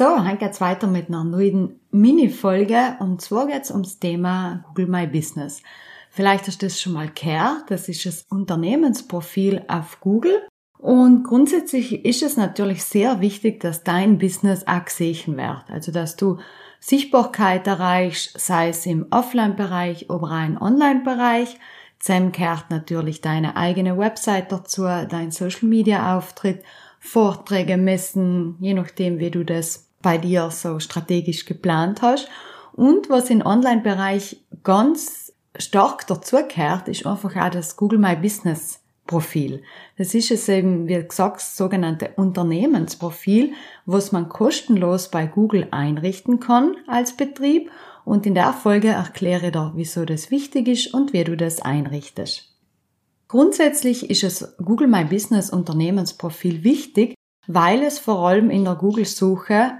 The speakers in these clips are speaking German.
So, heute geht's weiter mit einer neuen Mini-Folge und zwar geht's ums Thema Google My Business. Vielleicht hast du das schon mal gehört. Das ist das Unternehmensprofil auf Google. Und grundsätzlich ist es natürlich sehr wichtig, dass dein Business auch gesehen wird. Also, dass du Sichtbarkeit erreichst, sei es im Offline-Bereich oder im Online-Bereich. Zem gehört natürlich deine eigene Website dazu, dein Social-Media-Auftritt, Vorträge, Messen, je nachdem, wie du das bei dir so strategisch geplant hast. Und was im Online-Bereich ganz stark dazugehört, ist einfach auch das Google My Business Profil. Das ist es eben, wie gesagt, das sogenannte Unternehmensprofil, was man kostenlos bei Google einrichten kann als Betrieb. Und in der Folge erkläre ich dir, wieso das wichtig ist und wie du das einrichtest. Grundsätzlich ist es Google My Business Unternehmensprofil wichtig, weil es vor allem in der Google-Suche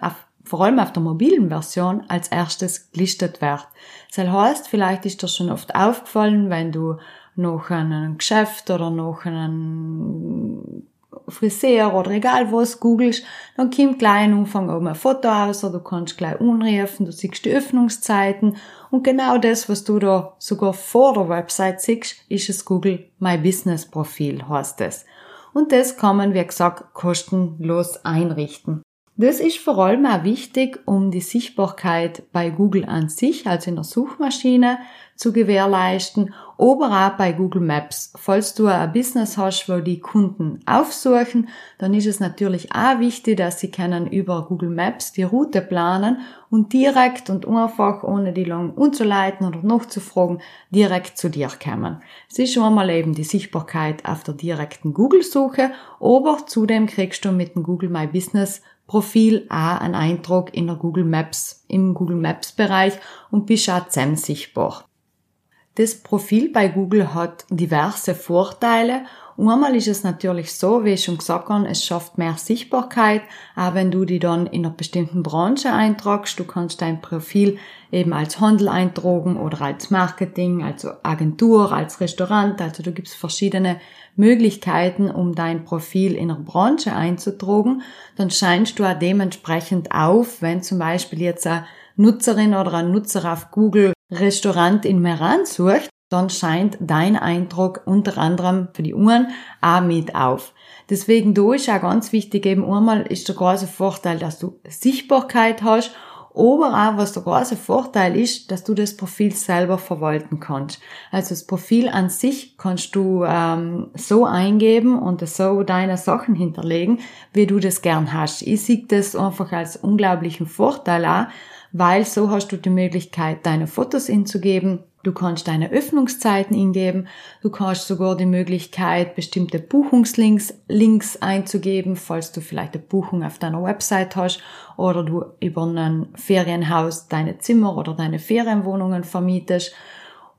vor allem auf der mobilen Version, als erstes gelistet wird. Das heißt, vielleicht ist dir schon oft aufgefallen, wenn du noch ein Geschäft oder noch einen Friseur oder egal was googelst, dann kommt gleich am Anfang oben ein Foto aus oder du kannst gleich unrufen, du siehst die Öffnungszeiten und genau das, was du da sogar vor der Website siehst, ist das Google My Business Profil, heißt es. Und das kann man, wie gesagt, kostenlos einrichten. Das ist vor allem auch wichtig, um die Sichtbarkeit bei Google an sich, also in der Suchmaschine, zu gewährleisten, aber auch bei Google Maps. Falls du ein Business hast, wo die Kunden aufsuchen, dann ist es natürlich auch wichtig, dass sie können über Google Maps die Route planen und direkt und einfach, ohne die lang umzuleiten oder noch zu fragen, direkt zu dir kommen. Es ist schon einmal eben die Sichtbarkeit auf der direkten Google-Suche, aber zudem kriegst du mit dem Google My Business Profil auch einen Eindruck in der Google Maps, im Google Maps Bereich und bist auch sichtbar. Das Profil bei Google hat diverse Vorteile Einmal ist es natürlich so, wie ich schon gesagt habe, es schafft mehr Sichtbarkeit, auch wenn du die dann in einer bestimmten Branche eintragst. Du kannst dein Profil eben als Handel eintragen oder als Marketing, als Agentur, als Restaurant. Also du gibst verschiedene Möglichkeiten, um dein Profil in einer Branche einzutragen. Dann scheinst du auch dementsprechend auf, wenn zum Beispiel jetzt eine Nutzerin oder ein Nutzer auf Google Restaurant in Meran sucht, dann scheint dein Eindruck unter anderem für die Uhren auch mit auf. Deswegen da ist auch ganz wichtig, eben einmal ist der große Vorteil, dass du Sichtbarkeit hast, aber auch was der große Vorteil ist, dass du das Profil selber verwalten kannst. Also das Profil an sich kannst du ähm, so eingeben und so deine Sachen hinterlegen, wie du das gern hast. Ich sehe das einfach als unglaublichen Vorteil auch, weil so hast du die Möglichkeit, deine Fotos inzugeben, Du kannst deine Öffnungszeiten eingeben. Du kannst sogar die Möglichkeit, bestimmte Buchungslinks Links einzugeben, falls du vielleicht eine Buchung auf deiner Website hast oder du über ein Ferienhaus deine Zimmer oder deine Ferienwohnungen vermietest.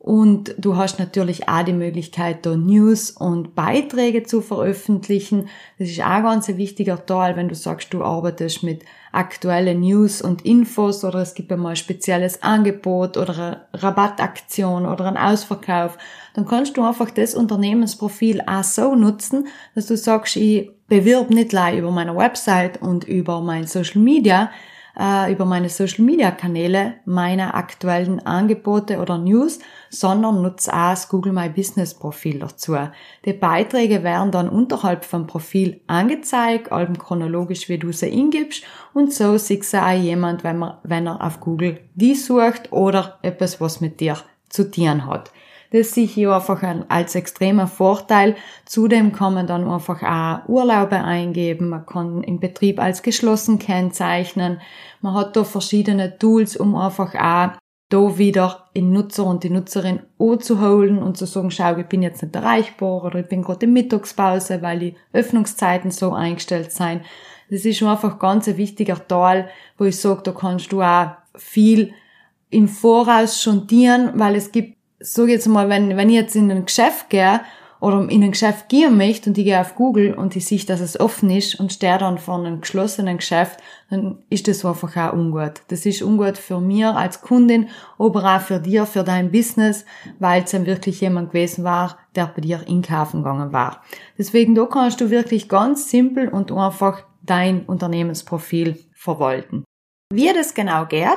Und du hast natürlich auch die Möglichkeit, da News und Beiträge zu veröffentlichen. Das ist auch ganz ein wichtiger Teil, wenn du sagst, du arbeitest mit aktuellen News und Infos oder es gibt einmal ein spezielles Angebot oder eine Rabattaktion oder einen Ausverkauf. Dann kannst du einfach das Unternehmensprofil auch so nutzen, dass du sagst, ich bewirb nicht gleich über meine Website und über mein Social Media, äh, über meine Social Media Kanäle meine aktuellen Angebote oder News, sondern nutze auch das Google My Business Profil dazu. Die Beiträge werden dann unterhalb vom Profil angezeigt, allem chronologisch, wie du sie eingibst und so sieht sie auch jemand, wenn, man, wenn er auf Google die sucht oder etwas, was mit dir zu tun hat. Das sehe ich hier einfach als extremer Vorteil. Zudem kann man dann einfach auch Urlaube eingeben. Man kann im Betrieb als geschlossen kennzeichnen. Man hat da verschiedene Tools, um einfach auch da wieder den Nutzer und die Nutzerin anzuholen und zu sagen, schau, ich bin jetzt nicht erreichbar oder ich bin gerade in Mittagspause, weil die Öffnungszeiten so eingestellt sind. Das ist einfach ganz ein wichtiger Teil, wo ich sage, da kannst du auch viel im Voraus schon dienen, weil es gibt so jetzt mal, wenn, wenn ich jetzt in ein Geschäft gehe oder in ein Geschäft gehen möchte und ich gehe auf Google und ich sehe, dass es offen ist und stehe dann vor einem geschlossenen Geschäft, dann ist das einfach auch ungut. Das ist ungut für mir als Kundin, aber auch für dir, für dein Business, weil es dann wirklich jemand gewesen war, der bei dir einkaufen gegangen war. Deswegen, da kannst du wirklich ganz simpel und einfach dein Unternehmensprofil verwalten. Wie das genau geht,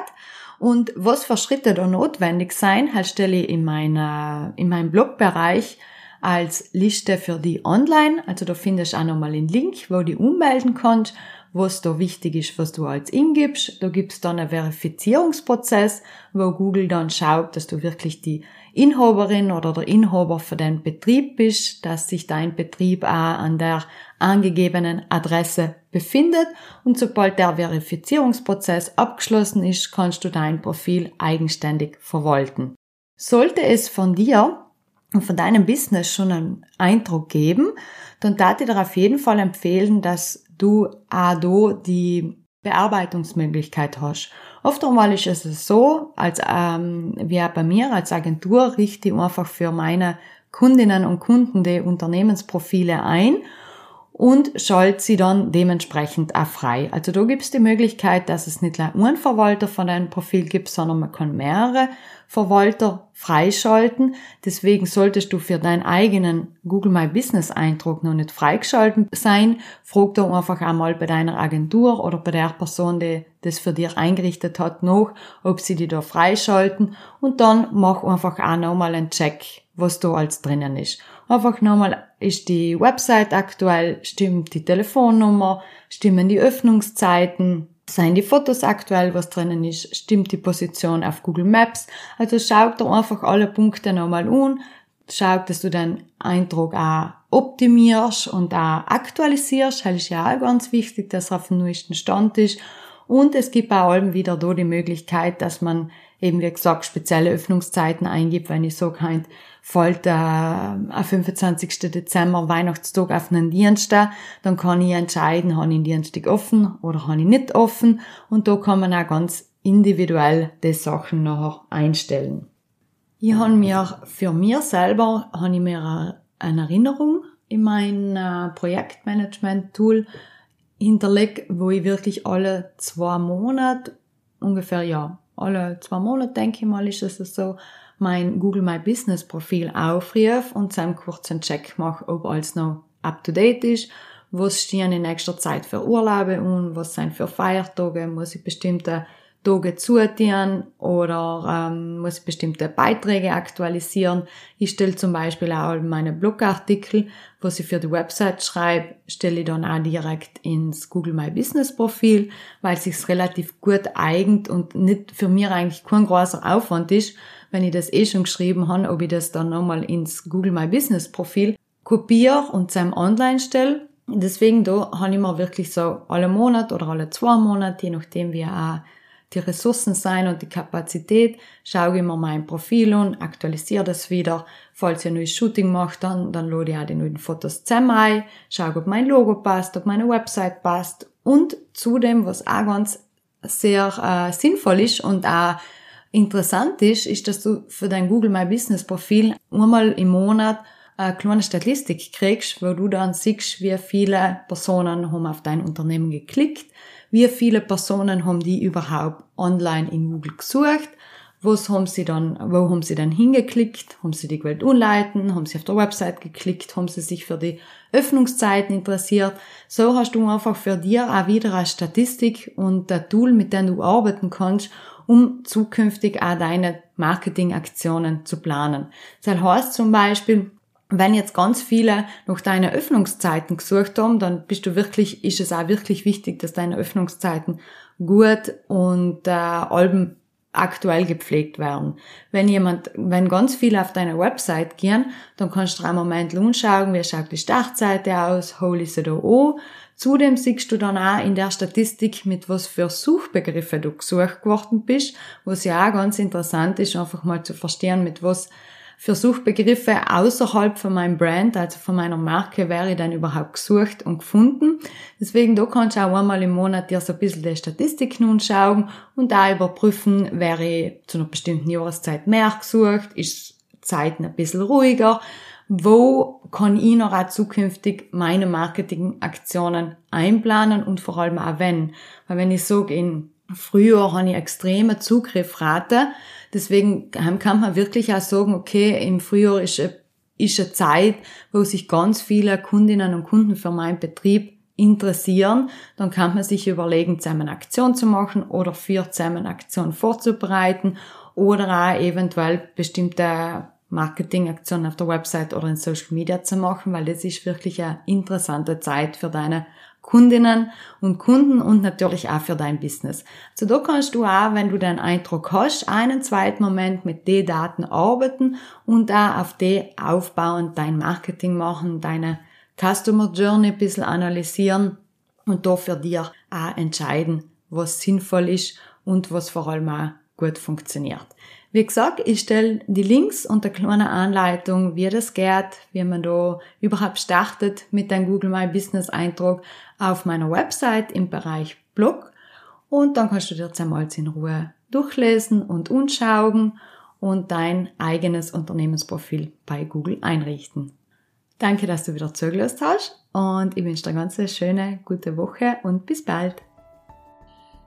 und was für Schritte da notwendig sein, halt stelle ich in meiner, in meinem Blogbereich als Liste für die online. Also da findest du auch nochmal einen Link, wo du ummelden kannst, was da wichtig ist, was du als ingibst. Da gibt's dann einen Verifizierungsprozess, wo Google dann schaut, dass du wirklich die Inhaberin oder der Inhaber für deinen Betrieb bist, dass sich dein Betrieb auch an der angegebenen Adresse befindet und sobald der Verifizierungsprozess abgeschlossen ist, kannst du dein Profil eigenständig verwalten. Sollte es von dir und von deinem Business schon einen Eindruck geben, dann darf ich dir auf jeden Fall empfehlen, dass du da die Bearbeitungsmöglichkeit hast. Oft einmal ist es so, als ähm, wie bei mir als Agentur richte ich einfach für meine Kundinnen und Kunden die Unternehmensprofile ein und schalte sie dann dementsprechend auch frei. Also da gibt es die Möglichkeit, dass es nicht nur einen Verwalter von einem Profil gibt, sondern man kann mehrere Verwalter freischalten. Deswegen solltest du für deinen eigenen Google My Business Eindruck noch nicht freigeschalten sein. Frag da einfach einmal bei deiner Agentur oder bei der Person, die das für dich eingerichtet hat, noch, ob sie die da freischalten und dann mach einfach auch nochmal einen Check, was da alles drinnen ist. Einfach nochmal, ist die Website aktuell, stimmt die Telefonnummer, stimmen die Öffnungszeiten, seien die Fotos aktuell, was drinnen ist, stimmt die Position auf Google Maps. Also schau dir einfach alle Punkte nochmal an, schau, dass du deinen Eindruck auch optimierst und auch aktualisierst. Das ist ja auch ganz wichtig, dass er auf dem neuesten Stand ist. Und es gibt auch allem wieder da die Möglichkeit, dass man eben, wie gesagt, spezielle Öffnungszeiten eingibt, wenn ich so kein fällt äh, am 25. Dezember Weihnachtstag auf einen Dienst, dann kann ich entscheiden, habe ich den Dienstag offen oder habe ich nicht offen und da kann man auch ganz individuell die Sachen nachher einstellen. Ich habe mir für mir selber habe ich mir eine Erinnerung in mein äh, Projektmanagement-Tool hinterlegt, wo ich wirklich alle zwei Monate, ungefähr ja, alle zwei Monate denke ich mal, ist es so, mein Google My Business Profil aufrufe und einen kurzen Check mache, ob alles noch up to date ist. Was stehen in nächster Zeit für Urlaube und was sind für Feiertage? Muss ich bestimmte Tage zutun oder ähm, muss ich bestimmte Beiträge aktualisieren. Ich stelle zum Beispiel auch meine Blogartikel, was ich für die Website schreibe, stelle ich dann auch direkt ins Google My Business Profil, weil es sich relativ gut eignet und nicht für mich eigentlich kein großer Aufwand ist, wenn ich das eh schon geschrieben habe, ob ich das dann nochmal ins Google My Business Profil kopiere und zusammen online stelle. Deswegen da habe ich mir wirklich so alle Monat oder alle zwei Monate, je nachdem wie auch die Ressourcen sein und die Kapazität, schaue ich mir mein Profil an, aktualisiere das wieder. Falls ich ein neues Shooting mache, dann, dann lade ich auch die neuen Fotos zusammen ein, schaue, ob mein Logo passt, ob meine Website passt und zudem, was auch ganz sehr äh, sinnvoll ist und auch Interessant ist, ist, dass du für dein Google My Business Profil einmal im Monat eine kleine Statistik kriegst, wo du dann siehst, wie viele Personen haben auf dein Unternehmen geklickt, wie viele Personen haben die überhaupt online in Google gesucht, was haben sie dann, wo haben sie dann hingeklickt, haben sie die gewählt umleiten, haben sie auf der Website geklickt, haben sie sich für die Öffnungszeiten interessiert. So hast du einfach für dir auch wieder eine Statistik und ein Tool, mit dem du arbeiten kannst, um zukünftig auch deine Marketingaktionen zu planen. Das heißt zum Beispiel, wenn jetzt ganz viele nach deinen Öffnungszeiten gesucht haben, dann bist du wirklich, ist es auch wirklich wichtig, dass deine Öffnungszeiten gut und äh, Alben aktuell gepflegt werden. Wenn jemand, wenn ganz viele auf deine Website gehen, dann kannst du einen Moment anschauen, wie schaut die Startseite aus, hol ich sie da an. Zudem siehst du dann auch in der Statistik, mit was für Suchbegriffe du gesucht geworden bist, was ja auch ganz interessant ist, einfach mal zu verstehen, mit was für Suchbegriffe außerhalb von meinem Brand, also von meiner Marke, wäre ich dann überhaupt gesucht und gefunden. Deswegen, da kannst du auch einmal im Monat dir so ein bisschen die Statistiken anschauen und da überprüfen, wäre ich zu einer bestimmten Jahreszeit mehr gesucht, ist Zeiten ein bisschen ruhiger, wo kann ich noch auch zukünftig meine Marketingaktionen einplanen und vor allem auch wenn. Weil wenn ich sage, in Frühjahr habe ich extreme Zugriffrate, Deswegen kann man wirklich auch sagen, okay, im Frühjahr ist eine, ist eine Zeit, wo sich ganz viele Kundinnen und Kunden für meinen Betrieb interessieren, dann kann man sich überlegen, zusammen Aktion zu machen oder für zusammen Aktion vorzubereiten oder auch eventuell bestimmte Marketingaktionen auf der Website oder in Social Media zu machen, weil das ist wirklich eine interessante Zeit für deine Kundinnen und Kunden und natürlich auch für dein Business. So da kannst du auch, wenn du den Eindruck hast, einen zweiten Moment mit den Daten arbeiten und auch auf die aufbauend dein Marketing machen, deine Customer Journey ein bisschen analysieren und da für dir auch entscheiden, was sinnvoll ist und was vor allem auch gut funktioniert. Wie gesagt, ich stelle die Links und eine kleine Anleitung, wie das geht, wie man da überhaupt startet mit deinem Google My Business Eindruck auf meiner Website im Bereich Blog. Und dann kannst du dir einmal in Ruhe durchlesen und anschauen und dein eigenes Unternehmensprofil bei Google einrichten. Danke, dass du wieder zugelassen hast und ich wünsche dir eine ganz schöne, gute Woche und bis bald.